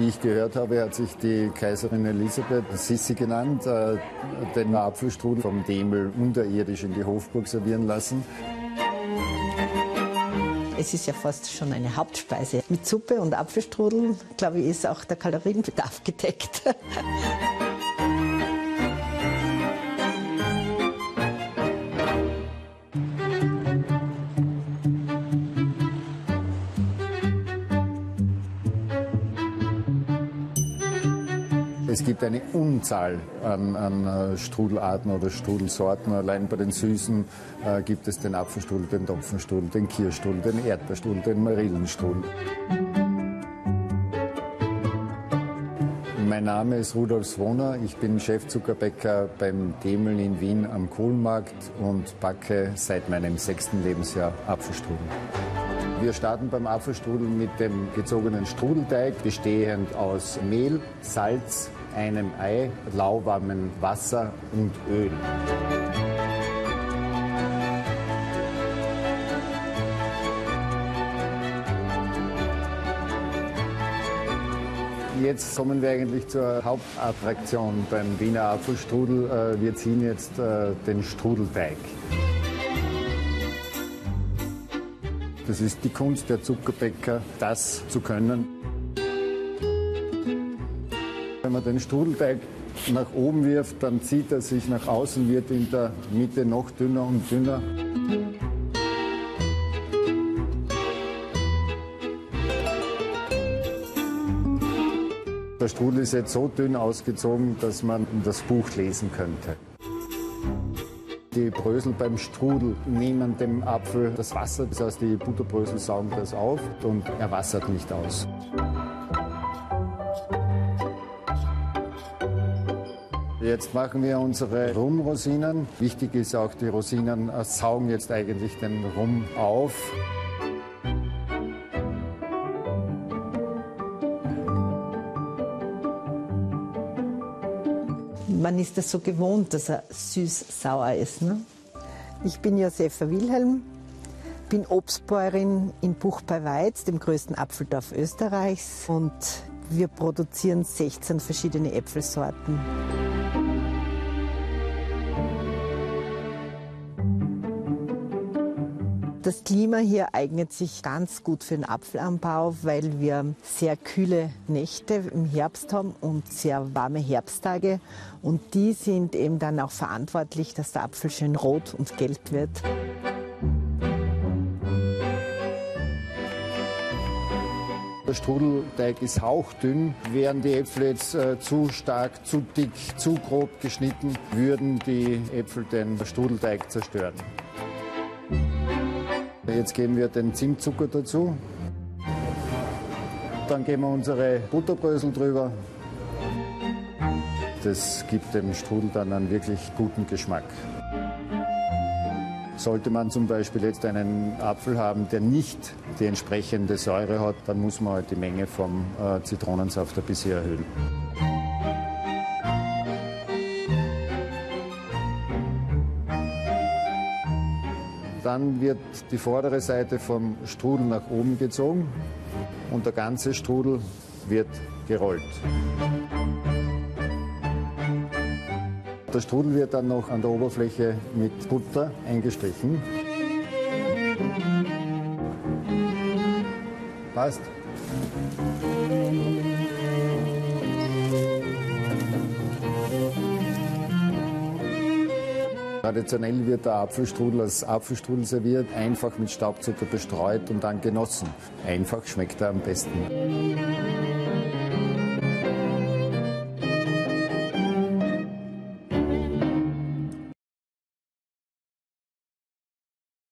ich gehört habe, hat sich die Kaiserin Elisabeth Sissi genannt, äh, den Apfelstrudel vom Demel unterirdisch in die Hofburg servieren lassen. Es ist ja fast schon eine Hauptspeise. Mit Suppe und Apfelstrudel, glaube ich, ist auch der Kalorienbedarf gedeckt. Es gibt eine Unzahl an, an äh, Strudelarten oder Strudelsorten. Allein bei den Süßen äh, gibt es den Apfelstrudel, den Topfenstrudel, den Kirschstrudel, den Erdbeerstrudel, den Marillenstrudel. Mein Name ist Rudolf Swoner. Ich bin Chefzuckerbäcker beim Demel in Wien am Kohlenmarkt und backe seit meinem sechsten Lebensjahr Apfelstrudel. Wir starten beim Apfelstrudel mit dem gezogenen Strudelteig, bestehend aus Mehl, Salz, einem Ei, lauwarmem Wasser und Öl. Jetzt kommen wir eigentlich zur Hauptattraktion beim Wiener Apfelstrudel. Äh, wir ziehen jetzt äh, den Strudelteig. Das ist die Kunst der Zuckerbäcker, das zu können. Wenn man den Strudelteig nach oben wirft, dann zieht er sich nach außen, wird in der Mitte noch dünner und dünner. Der Strudel ist jetzt so dünn ausgezogen, dass man das Buch lesen könnte. Die Brösel beim Strudel nehmen dem Apfel das Wasser, das heißt die Butterbrösel saugen das auf und er wassert nicht aus. Jetzt machen wir unsere Rumrosinen. Wichtig ist auch, die Rosinen saugen jetzt eigentlich den Rum auf. Man ist das so gewohnt, dass er süß-sauer ist. Ne? Ich bin Josefa Wilhelm, bin Obstbäuerin in Buch bei Weiz, dem größten Apfeldorf Österreichs. Und wir produzieren 16 verschiedene Äpfelsorten. Das Klima hier eignet sich ganz gut für den Apfelanbau, weil wir sehr kühle Nächte im Herbst haben und sehr warme Herbsttage. Und die sind eben dann auch verantwortlich, dass der Apfel schön rot und gelb wird. Der Strudelteig ist hauchdünn. Wären die Äpfel jetzt äh, zu stark, zu dick, zu grob geschnitten, würden die Äpfel den Strudelteig zerstören. Jetzt geben wir den Zimtzucker dazu. Dann geben wir unsere Butterbrösel drüber. Das gibt dem Strudel dann einen wirklich guten Geschmack. Sollte man zum Beispiel jetzt einen Apfel haben, der nicht die entsprechende Säure hat, dann muss man halt die Menge vom äh, Zitronensaft ein bisschen erhöhen. Dann wird die vordere Seite vom Strudel nach oben gezogen und der ganze Strudel wird gerollt. Der Strudel wird dann noch an der Oberfläche mit Butter eingestrichen. Passt. Traditionell wird der Apfelstrudel als Apfelstrudel serviert, einfach mit Staubzucker bestreut und dann genossen. Einfach schmeckt er am besten.